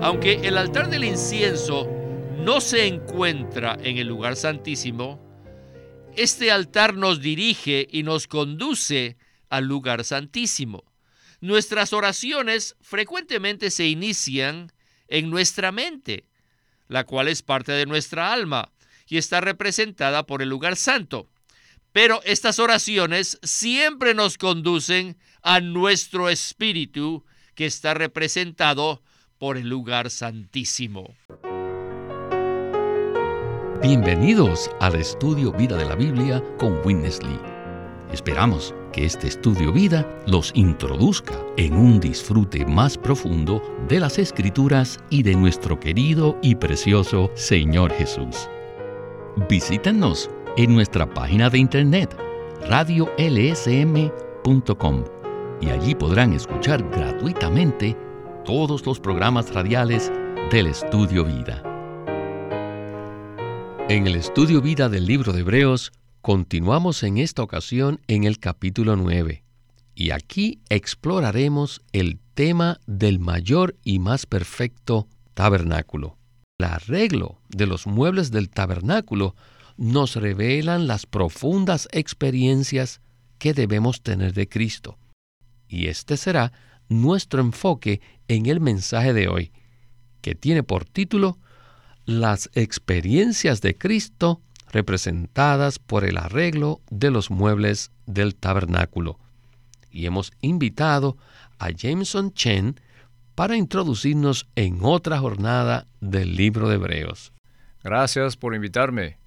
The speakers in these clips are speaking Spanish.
Aunque el altar del incienso no se encuentra en el lugar santísimo, este altar nos dirige y nos conduce al lugar santísimo. Nuestras oraciones frecuentemente se inician en nuestra mente, la cual es parte de nuestra alma y está representada por el lugar santo. Pero estas oraciones siempre nos conducen a nuestro espíritu, que está representado por el lugar santísimo. Bienvenidos al estudio Vida de la Biblia con Witness Lee. Esperamos que este estudio vida los introduzca en un disfrute más profundo de las escrituras y de nuestro querido y precioso Señor Jesús. Visítenos en nuestra página de internet radiolsm.com y allí podrán escuchar gratuitamente todos los programas radiales del Estudio Vida. En el Estudio Vida del libro de Hebreos Continuamos en esta ocasión en el capítulo 9 y aquí exploraremos el tema del mayor y más perfecto tabernáculo. El arreglo de los muebles del tabernáculo nos revelan las profundas experiencias que debemos tener de Cristo. Y este será nuestro enfoque en el mensaje de hoy, que tiene por título Las experiencias de Cristo representadas por el arreglo de los muebles del tabernáculo. Y hemos invitado a Jameson Chen para introducirnos en otra jornada del libro de Hebreos. Gracias por invitarme.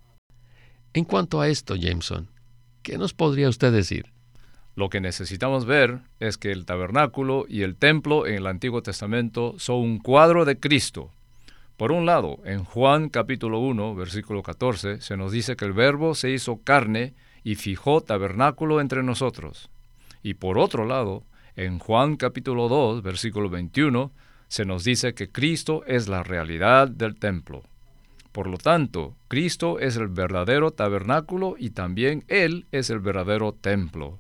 En cuanto a esto, Jameson, ¿qué nos podría usted decir? Lo que necesitamos ver es que el tabernáculo y el templo en el Antiguo Testamento son un cuadro de Cristo, por un lado, en Juan capítulo 1, versículo 14, se nos dice que el Verbo se hizo carne y fijó tabernáculo entre nosotros. Y por otro lado, en Juan capítulo 2, versículo 21, se nos dice que Cristo es la realidad del templo. Por lo tanto, Cristo es el verdadero tabernáculo y también Él es el verdadero templo.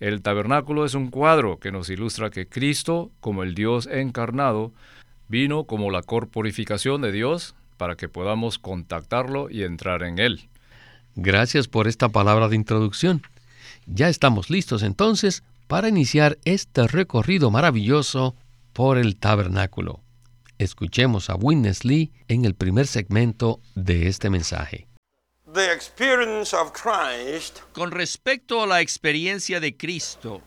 El tabernáculo es un cuadro que nos ilustra que Cristo, como el Dios encarnado, vino como la corporificación de Dios para que podamos contactarlo y entrar en Él. Gracias por esta palabra de introducción. Ya estamos listos entonces para iniciar este recorrido maravilloso por el tabernáculo. Escuchemos a Witness Lee en el primer segmento de este mensaje. Con respecto a la experiencia de Cristo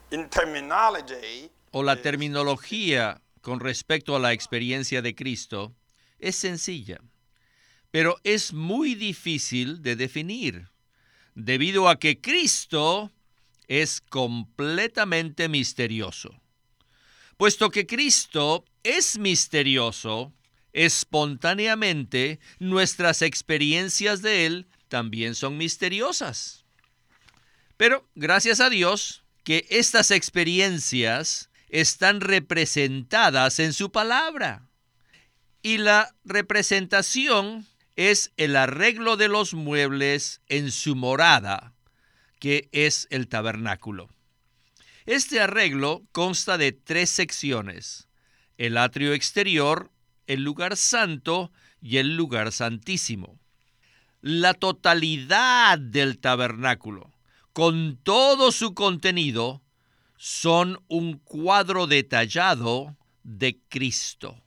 o la terminología con respecto a la experiencia de Cristo es sencilla, pero es muy difícil de definir, debido a que Cristo es completamente misterioso. Puesto que Cristo es misterioso, espontáneamente nuestras experiencias de Él también son misteriosas. Pero gracias a Dios que estas experiencias están representadas en su palabra. Y la representación es el arreglo de los muebles en su morada, que es el tabernáculo. Este arreglo consta de tres secciones, el atrio exterior, el lugar santo y el lugar santísimo. La totalidad del tabernáculo, con todo su contenido, son un cuadro detallado de Cristo.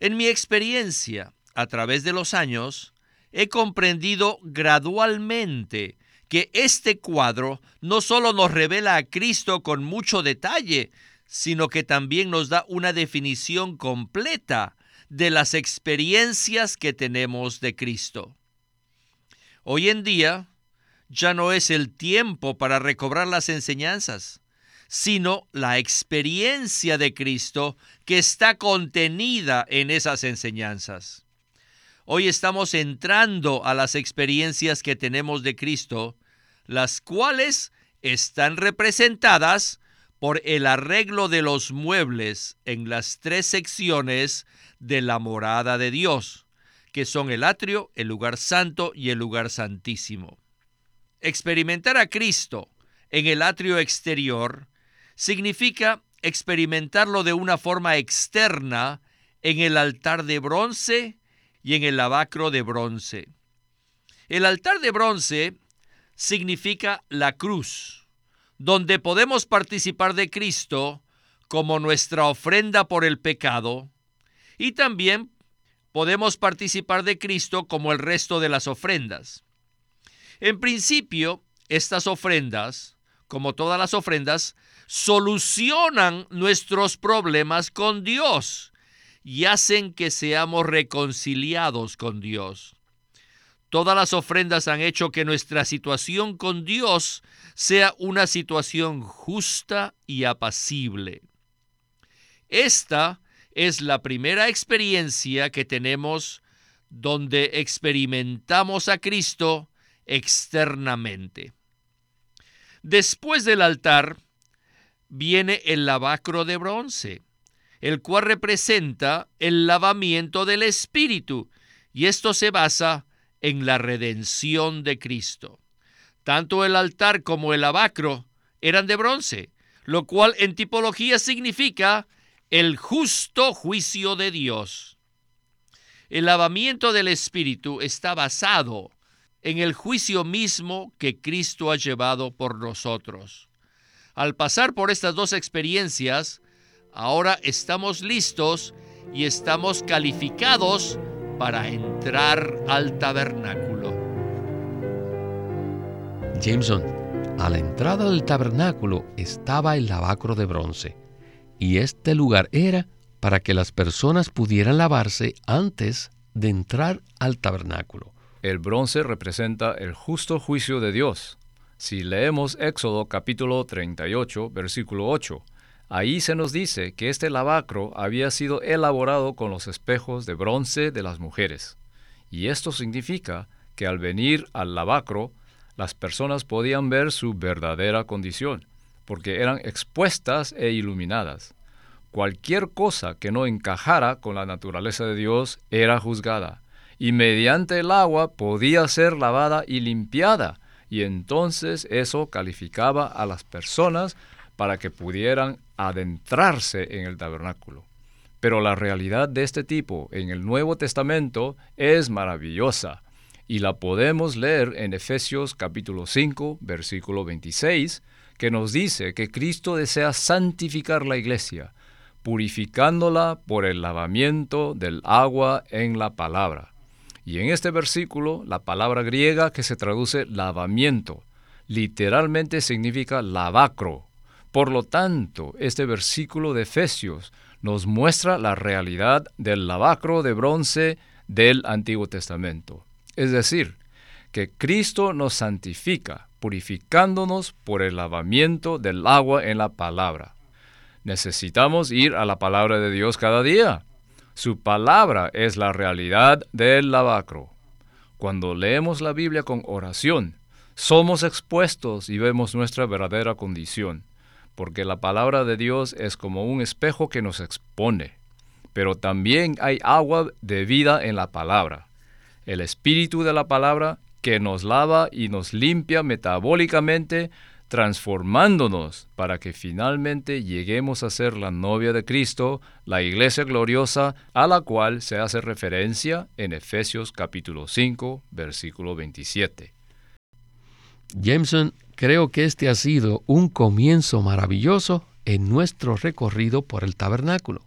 En mi experiencia, a través de los años, he comprendido gradualmente que este cuadro no solo nos revela a Cristo con mucho detalle, sino que también nos da una definición completa de las experiencias que tenemos de Cristo. Hoy en día ya no es el tiempo para recobrar las enseñanzas sino la experiencia de Cristo que está contenida en esas enseñanzas. Hoy estamos entrando a las experiencias que tenemos de Cristo, las cuales están representadas por el arreglo de los muebles en las tres secciones de la morada de Dios, que son el atrio, el lugar santo y el lugar santísimo. Experimentar a Cristo en el atrio exterior significa experimentarlo de una forma externa en el altar de bronce y en el lavacro de bronce. El altar de bronce significa la cruz, donde podemos participar de Cristo como nuestra ofrenda por el pecado y también podemos participar de Cristo como el resto de las ofrendas. En principio, estas ofrendas, como todas las ofrendas, solucionan nuestros problemas con Dios y hacen que seamos reconciliados con Dios. Todas las ofrendas han hecho que nuestra situación con Dios sea una situación justa y apacible. Esta es la primera experiencia que tenemos donde experimentamos a Cristo externamente. Después del altar viene el lavacro de bronce, el cual representa el lavamiento del Espíritu, y esto se basa en la redención de Cristo. Tanto el altar como el lavacro eran de bronce, lo cual en tipología significa el justo juicio de Dios. El lavamiento del Espíritu está basado en el juicio mismo que Cristo ha llevado por nosotros. Al pasar por estas dos experiencias, ahora estamos listos y estamos calificados para entrar al tabernáculo. Jameson, a la entrada del tabernáculo estaba el lavacro de bronce y este lugar era para que las personas pudieran lavarse antes de entrar al tabernáculo. El bronce representa el justo juicio de Dios. Si leemos Éxodo capítulo 38, versículo 8, ahí se nos dice que este lavacro había sido elaborado con los espejos de bronce de las mujeres. Y esto significa que al venir al lavacro, las personas podían ver su verdadera condición porque eran expuestas e iluminadas. Cualquier cosa que no encajara con la naturaleza de Dios era juzgada, y mediante el agua podía ser lavada y limpiada, y entonces eso calificaba a las personas para que pudieran adentrarse en el tabernáculo. Pero la realidad de este tipo en el Nuevo Testamento es maravillosa y la podemos leer en Efesios capítulo 5, versículo 26, que nos dice que Cristo desea santificar la iglesia, purificándola por el lavamiento del agua en la palabra. Y en este versículo, la palabra griega que se traduce lavamiento, literalmente significa lavacro. Por lo tanto, este versículo de Efesios nos muestra la realidad del lavacro de bronce del Antiguo Testamento. Es decir, que Cristo nos santifica, purificándonos por el lavamiento del agua en la palabra. Necesitamos ir a la palabra de Dios cada día. Su palabra es la realidad del lavacro. Cuando leemos la Biblia con oración, somos expuestos y vemos nuestra verdadera condición, porque la palabra de Dios es como un espejo que nos expone. Pero también hay agua de vida en la palabra. El espíritu de la palabra que nos lava y nos limpia metabólicamente, transformándonos para que finalmente lleguemos a ser la novia de Cristo, la iglesia gloriosa, a la cual se hace referencia en Efesios capítulo 5, versículo 27. Jameson, creo que este ha sido un comienzo maravilloso en nuestro recorrido por el tabernáculo.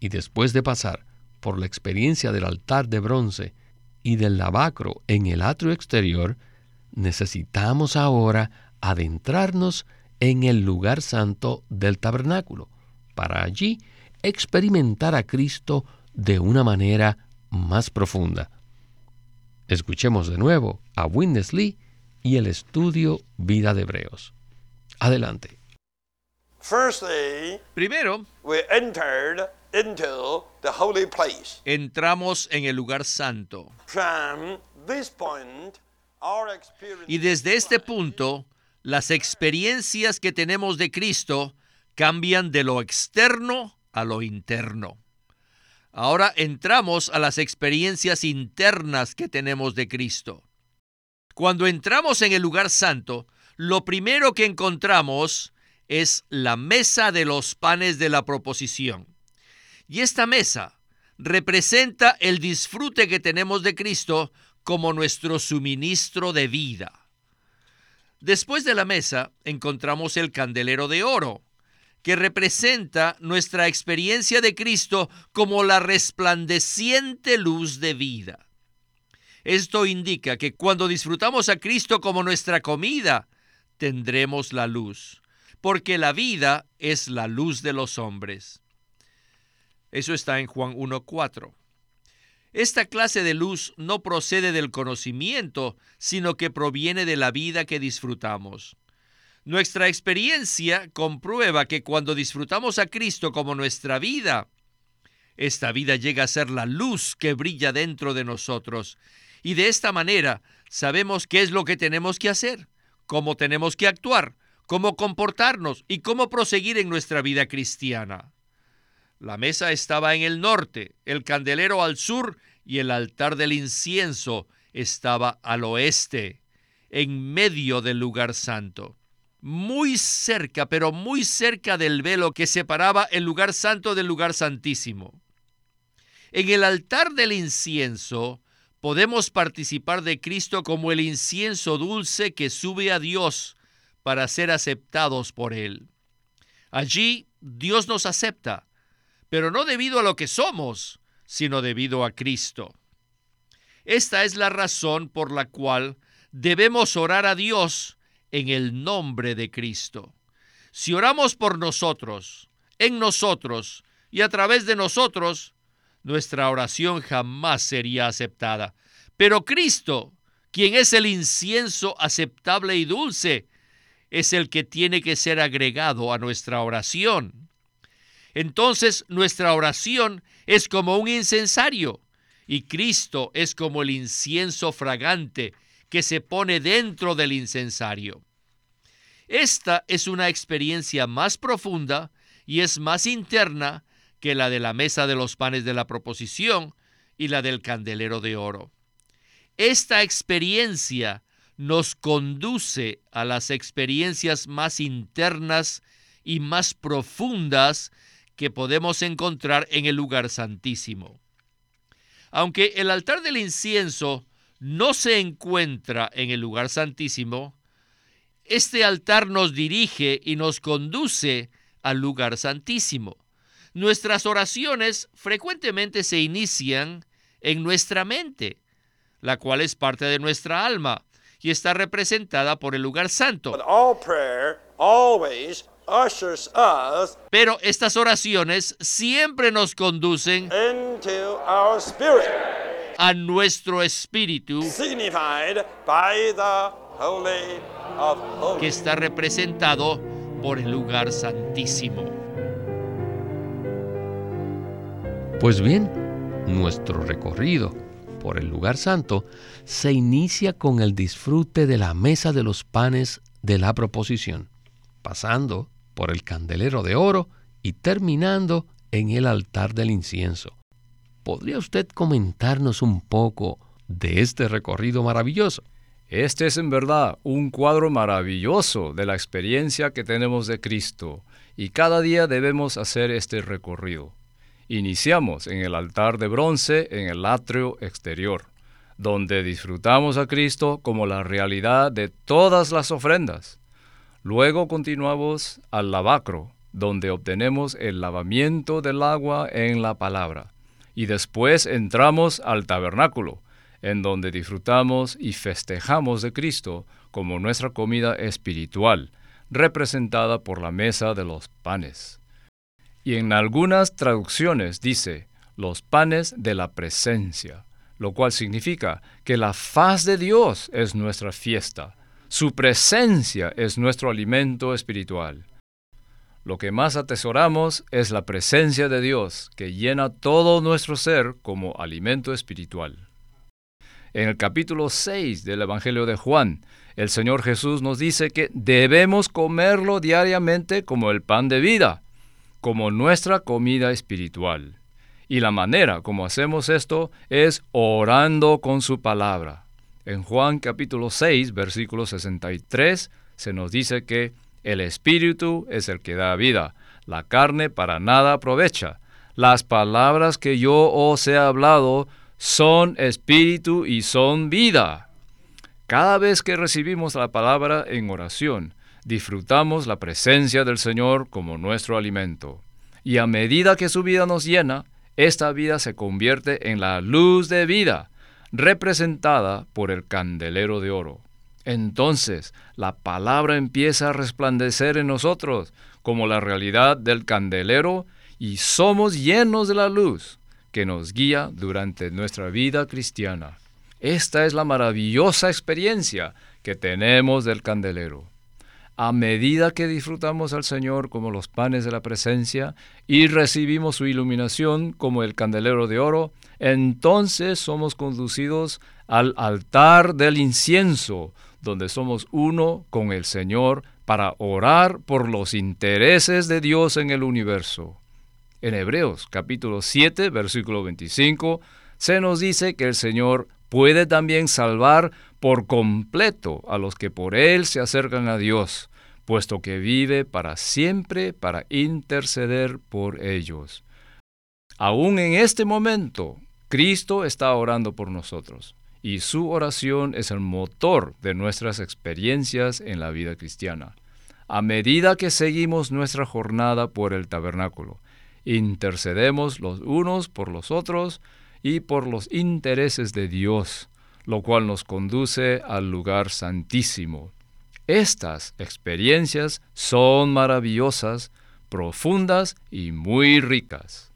Y después de pasar por la experiencia del altar de bronce, y del lavacro en el atrio exterior, necesitamos ahora adentrarnos en el lugar santo del tabernáculo, para allí experimentar a Cristo de una manera más profunda. Escuchemos de nuevo a Witness Lee y el estudio Vida de Hebreos. Adelante. Primero, Entramos en el lugar santo. y desde este punto, las experiencias que tenemos de Cristo cambian de lo externo a lo interno. Ahora entramos a las experiencias internas que tenemos de Cristo. Cuando entramos en el lugar santo, lo primero que encontramos es la mesa de los panes de la proposición. Y esta mesa representa el disfrute que tenemos de Cristo como nuestro suministro de vida. Después de la mesa encontramos el candelero de oro, que representa nuestra experiencia de Cristo como la resplandeciente luz de vida. Esto indica que cuando disfrutamos a Cristo como nuestra comida, tendremos la luz, porque la vida es la luz de los hombres. Eso está en Juan 1.4. Esta clase de luz no procede del conocimiento, sino que proviene de la vida que disfrutamos. Nuestra experiencia comprueba que cuando disfrutamos a Cristo como nuestra vida, esta vida llega a ser la luz que brilla dentro de nosotros. Y de esta manera sabemos qué es lo que tenemos que hacer, cómo tenemos que actuar, cómo comportarnos y cómo proseguir en nuestra vida cristiana. La mesa estaba en el norte, el candelero al sur y el altar del incienso estaba al oeste, en medio del lugar santo. Muy cerca, pero muy cerca del velo que separaba el lugar santo del lugar santísimo. En el altar del incienso podemos participar de Cristo como el incienso dulce que sube a Dios para ser aceptados por Él. Allí Dios nos acepta pero no debido a lo que somos, sino debido a Cristo. Esta es la razón por la cual debemos orar a Dios en el nombre de Cristo. Si oramos por nosotros, en nosotros y a través de nosotros, nuestra oración jamás sería aceptada. Pero Cristo, quien es el incienso aceptable y dulce, es el que tiene que ser agregado a nuestra oración entonces nuestra oración es como un incensario y Cristo es como el incienso fragante que se pone dentro del incensario. Esta es una experiencia más profunda y es más interna que la de la mesa de los panes de la proposición y la del candelero de oro. Esta experiencia nos conduce a las experiencias más internas y más profundas que podemos encontrar en el lugar santísimo. Aunque el altar del incienso no se encuentra en el lugar santísimo, este altar nos dirige y nos conduce al lugar santísimo. Nuestras oraciones frecuentemente se inician en nuestra mente, la cual es parte de nuestra alma y está representada por el lugar santo. Pero estas oraciones siempre nos conducen a nuestro espíritu que está representado por el lugar santísimo. Pues bien, nuestro recorrido por el lugar santo se inicia con el disfrute de la mesa de los panes de la proposición, pasando por el candelero de oro y terminando en el altar del incienso. ¿Podría usted comentarnos un poco de este recorrido maravilloso? Este es en verdad un cuadro maravilloso de la experiencia que tenemos de Cristo y cada día debemos hacer este recorrido. Iniciamos en el altar de bronce en el atrio exterior, donde disfrutamos a Cristo como la realidad de todas las ofrendas. Luego continuamos al lavacro, donde obtenemos el lavamiento del agua en la palabra. Y después entramos al tabernáculo, en donde disfrutamos y festejamos de Cristo como nuestra comida espiritual, representada por la mesa de los panes. Y en algunas traducciones dice los panes de la presencia, lo cual significa que la faz de Dios es nuestra fiesta su presencia es nuestro alimento espiritual. Lo que más atesoramos es la presencia de Dios, que llena todo nuestro ser como alimento espiritual. En el capítulo 6 del Evangelio de Juan, el Señor Jesús nos dice que debemos comerlo diariamente como el pan de vida, como nuestra comida espiritual. Y la manera como hacemos esto es orando con su palabra. En Juan capítulo 6, versículo 63, se nos dice que el Espíritu es el que da vida, la carne para nada aprovecha. las palabras que yo os he hablado son espíritu y son vida. Cada vez que recibimos la palabra en oración, disfrutamos la presencia del Señor como nuestro alimento. Y a medida que su vida nos llena, esta vida se convierte en la luz de vida, representada por el candelero de oro. Entonces la palabra empieza a resplandecer en nosotros como la realidad del candelero y somos llenos de la luz que nos guía durante nuestra vida cristiana. Esta es la maravillosa experiencia que tenemos del candelero a medida que disfrutamos al Señor como los panes de la presencia y recibimos su iluminación como el candelero de oro, entonces somos conducidos al altar del incienso, donde somos uno con el Señor para orar por los intereses de Dios en el universo. En Hebreos capítulo 7, versículo 25, se nos dice que el Señor puede también salvar por completo a los que por Él se acercan a Dios, puesto que vive para siempre para interceder por ellos. Aún en este momento, Cristo está orando por nosotros y su oración es el motor de nuestras experiencias en la vida cristiana. A medida que seguimos nuestra jornada por el tabernáculo, intercedemos los unos por los otros y por los intereses de Dios, lo cual nos conduce al lugar santísimo. Estas experiencias son maravillosas, profundas y muy ricas.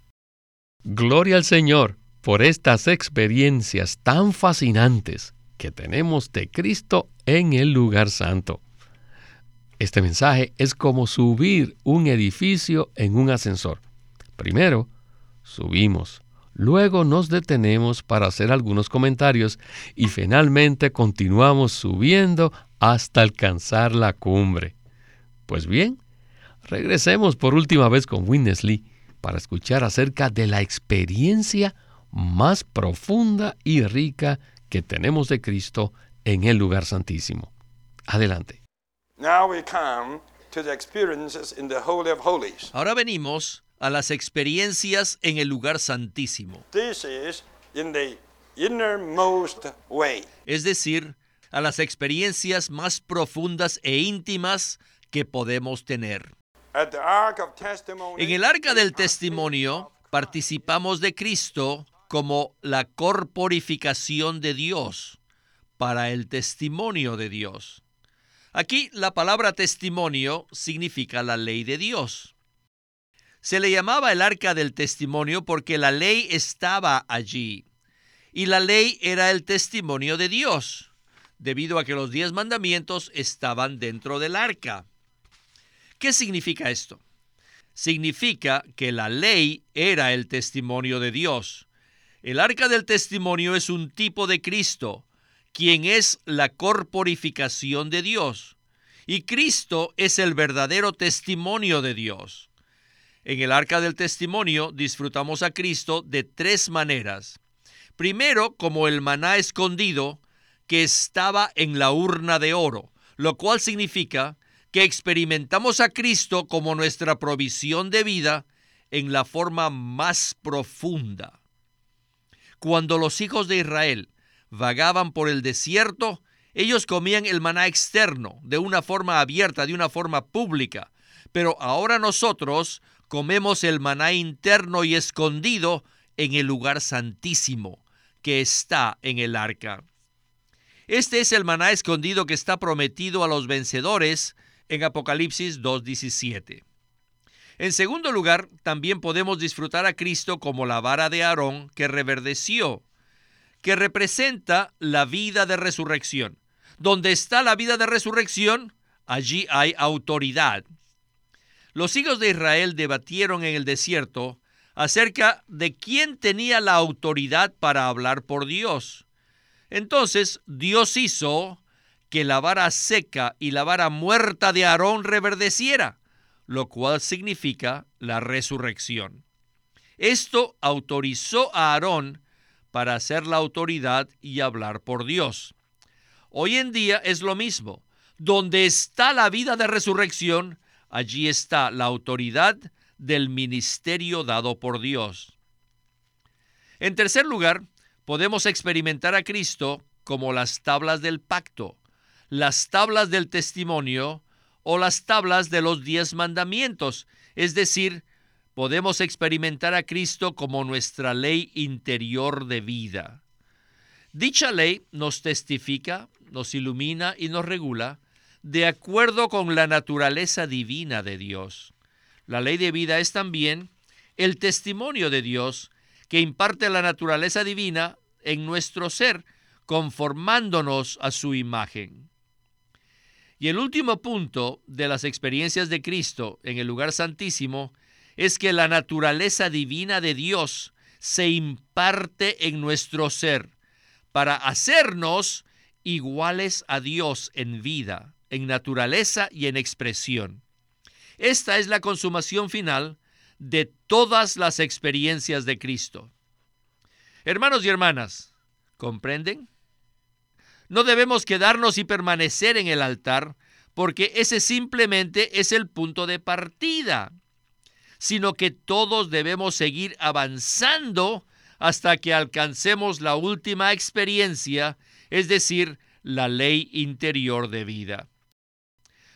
Gloria al Señor por estas experiencias tan fascinantes que tenemos de Cristo en el lugar santo. Este mensaje es como subir un edificio en un ascensor. Primero, subimos, luego nos detenemos para hacer algunos comentarios y finalmente continuamos subiendo hasta alcanzar la cumbre. Pues bien, regresemos por última vez con Winnesley para escuchar acerca de la experiencia más profunda y rica que tenemos de Cristo en el lugar santísimo. Adelante. Ahora venimos a las experiencias en el lugar santísimo. Es decir, a las experiencias más profundas e íntimas que podemos tener. En el arca del testimonio participamos de Cristo como la corporificación de Dios para el testimonio de Dios. Aquí la palabra testimonio significa la ley de Dios. Se le llamaba el arca del testimonio porque la ley estaba allí y la ley era el testimonio de Dios, debido a que los diez mandamientos estaban dentro del arca. ¿Qué significa esto? Significa que la ley era el testimonio de Dios. El arca del testimonio es un tipo de Cristo, quien es la corporificación de Dios. Y Cristo es el verdadero testimonio de Dios. En el arca del testimonio disfrutamos a Cristo de tres maneras. Primero, como el maná escondido que estaba en la urna de oro, lo cual significa que experimentamos a Cristo como nuestra provisión de vida en la forma más profunda. Cuando los hijos de Israel vagaban por el desierto, ellos comían el maná externo, de una forma abierta, de una forma pública. Pero ahora nosotros comemos el maná interno y escondido en el lugar santísimo que está en el arca. Este es el maná escondido que está prometido a los vencedores en Apocalipsis 2.17. En segundo lugar, también podemos disfrutar a Cristo como la vara de Aarón que reverdeció, que representa la vida de resurrección. Donde está la vida de resurrección, allí hay autoridad. Los hijos de Israel debatieron en el desierto acerca de quién tenía la autoridad para hablar por Dios. Entonces Dios hizo que la vara seca y la vara muerta de Aarón reverdeciera, lo cual significa la resurrección. Esto autorizó a Aarón para ser la autoridad y hablar por Dios. Hoy en día es lo mismo. Donde está la vida de resurrección, allí está la autoridad del ministerio dado por Dios. En tercer lugar, podemos experimentar a Cristo como las tablas del pacto, las tablas del testimonio o las tablas de los diez mandamientos, es decir, podemos experimentar a Cristo como nuestra ley interior de vida. Dicha ley nos testifica, nos ilumina y nos regula de acuerdo con la naturaleza divina de Dios. La ley de vida es también el testimonio de Dios que imparte la naturaleza divina en nuestro ser, conformándonos a su imagen. Y el último punto de las experiencias de Cristo en el lugar santísimo es que la naturaleza divina de Dios se imparte en nuestro ser para hacernos iguales a Dios en vida, en naturaleza y en expresión. Esta es la consumación final de todas las experiencias de Cristo. Hermanos y hermanas, ¿comprenden? No debemos quedarnos y permanecer en el altar porque ese simplemente es el punto de partida, sino que todos debemos seguir avanzando hasta que alcancemos la última experiencia, es decir, la ley interior de vida.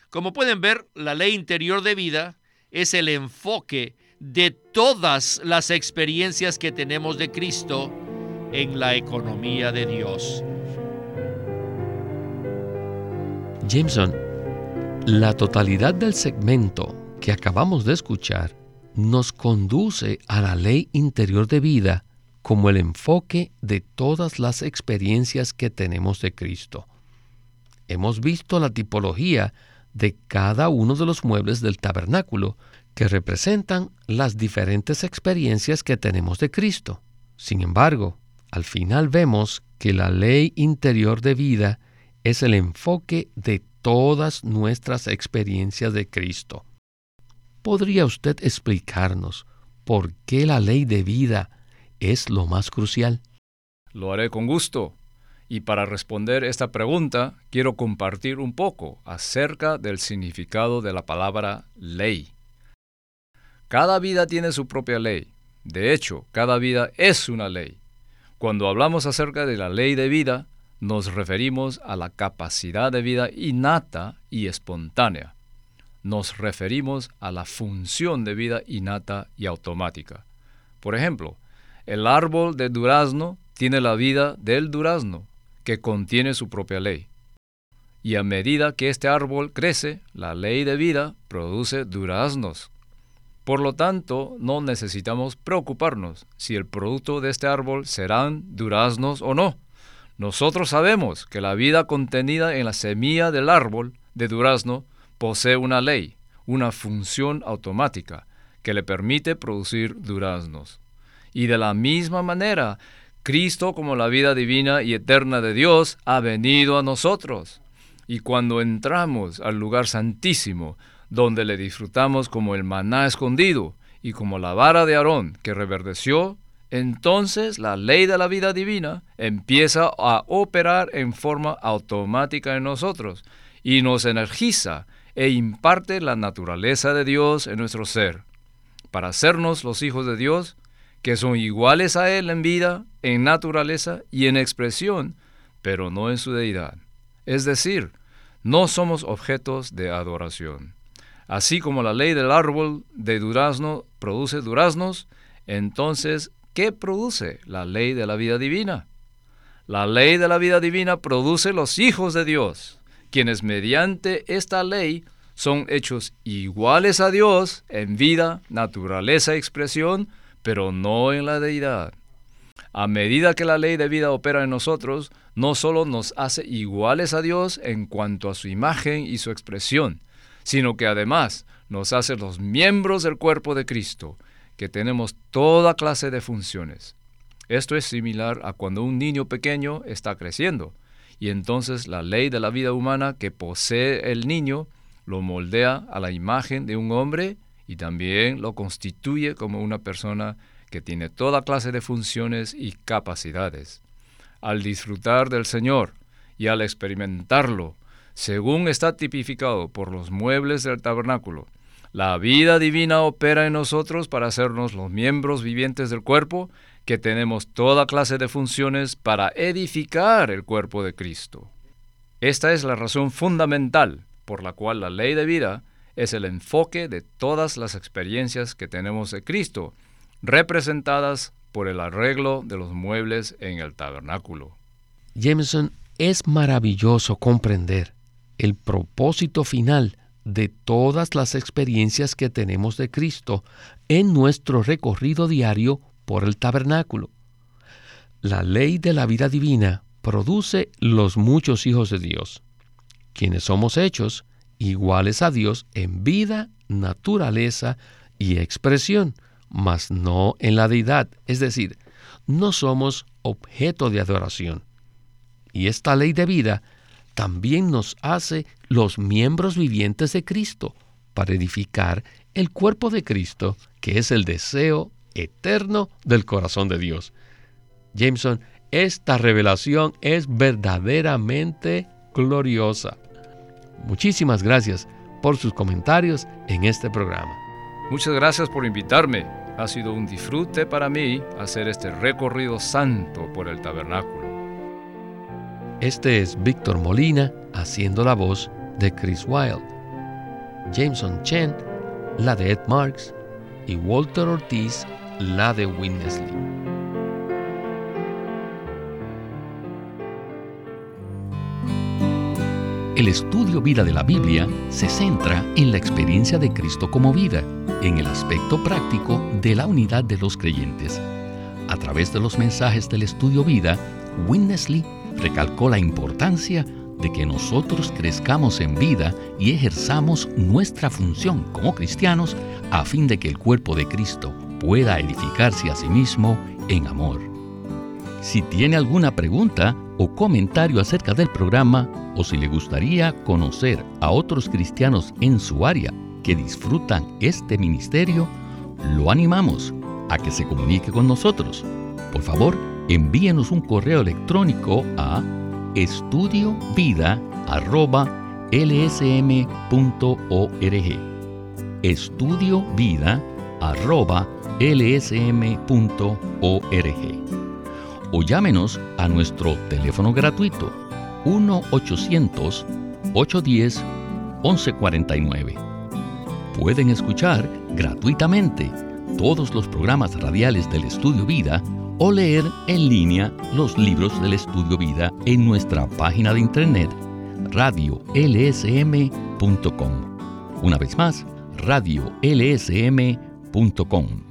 Como pueden ver, la ley interior de vida es el enfoque de todas las experiencias que tenemos de Cristo en la economía de Dios. Jameson, la totalidad del segmento que acabamos de escuchar nos conduce a la ley interior de vida como el enfoque de todas las experiencias que tenemos de Cristo. Hemos visto la tipología de cada uno de los muebles del tabernáculo que representan las diferentes experiencias que tenemos de Cristo. Sin embargo, al final vemos que la ley interior de vida es el enfoque de todas nuestras experiencias de Cristo. ¿Podría usted explicarnos por qué la ley de vida es lo más crucial? Lo haré con gusto. Y para responder esta pregunta, quiero compartir un poco acerca del significado de la palabra ley. Cada vida tiene su propia ley. De hecho, cada vida es una ley. Cuando hablamos acerca de la ley de vida, nos referimos a la capacidad de vida innata y espontánea. Nos referimos a la función de vida innata y automática. Por ejemplo, el árbol de durazno tiene la vida del durazno, que contiene su propia ley. Y a medida que este árbol crece, la ley de vida produce duraznos. Por lo tanto, no necesitamos preocuparnos si el producto de este árbol serán duraznos o no. Nosotros sabemos que la vida contenida en la semilla del árbol de durazno posee una ley, una función automática que le permite producir duraznos. Y de la misma manera, Cristo como la vida divina y eterna de Dios ha venido a nosotros. Y cuando entramos al lugar santísimo, donde le disfrutamos como el maná escondido y como la vara de Aarón que reverdeció, entonces la ley de la vida divina empieza a operar en forma automática en nosotros y nos energiza e imparte la naturaleza de Dios en nuestro ser. Para hacernos los hijos de Dios, que son iguales a Él en vida, en naturaleza y en expresión, pero no en su deidad. Es decir, no somos objetos de adoración. Así como la ley del árbol de durazno produce duraznos, entonces ¿Qué produce la ley de la vida divina? La ley de la vida divina produce los hijos de Dios, quienes mediante esta ley son hechos iguales a Dios en vida, naturaleza, expresión, pero no en la deidad. A medida que la ley de vida opera en nosotros, no solo nos hace iguales a Dios en cuanto a su imagen y su expresión, sino que además nos hace los miembros del cuerpo de Cristo, que tenemos toda clase de funciones. Esto es similar a cuando un niño pequeño está creciendo y entonces la ley de la vida humana que posee el niño lo moldea a la imagen de un hombre y también lo constituye como una persona que tiene toda clase de funciones y capacidades. Al disfrutar del Señor y al experimentarlo, según está tipificado por los muebles del tabernáculo, La vida divina opera en nosotros para hacernos los miembros vivientes del cuerpo, que tenemos toda clase de funciones para edificar el cuerpo de Cristo. Esta es la razón fundamental por la cual la ley de vida es el enfoque de todas las experiencias que tenemos de Cristo, representadas por el arreglo de los muebles en el tabernáculo. Jameson, es maravilloso comprender el propósito final de todas las experiencias que tenemos de Cristo en nuestro recorrido diario por el tabernáculo. La ley de la vida divina produce los muchos hijos de Dios, quienes somos hechos iguales a Dios en vida, naturaleza y expresión, mas no en la deidad, es decir, no somos objeto de adoración. Y esta ley de vida también nos hace los miembros vivientes de Cristo para edificar el cuerpo de Cristo, que es el deseo eterno del corazón de Dios. Jameson, esta revelación es verdaderamente gloriosa. Muchísimas gracias por sus comentarios en este programa. Muchas gracias por invitarme. Ha sido un disfrute para mí hacer este recorrido santo por el tabernáculo. Este es Víctor Molina haciendo la voz de Chris Wilde. Jameson Chen, la de Ed Marks, y Walter Ortiz, la de Winnesley. El estudio vida de la Biblia se centra en la experiencia de Cristo como vida, en el aspecto práctico de la unidad de los creyentes. A través de los mensajes del estudio vida, Winnesley recalcó la importancia de que nosotros crezcamos en vida y ejerzamos nuestra función como cristianos a fin de que el cuerpo de Cristo pueda edificarse a sí mismo en amor. Si tiene alguna pregunta o comentario acerca del programa o si le gustaría conocer a otros cristianos en su área que disfrutan este ministerio, lo animamos a que se comunique con nosotros. Por favor, envíenos un correo electrónico a estudiovida.lsm.org. Estudiovida.lsm.org. O llámenos a nuestro teléfono gratuito 1-800-810-1149. Pueden escuchar gratuitamente todos los programas radiales del Estudio Vida o leer en línea los libros del Estudio Vida en nuestra página de internet radiolsm.com. Una vez más, radiolsm.com.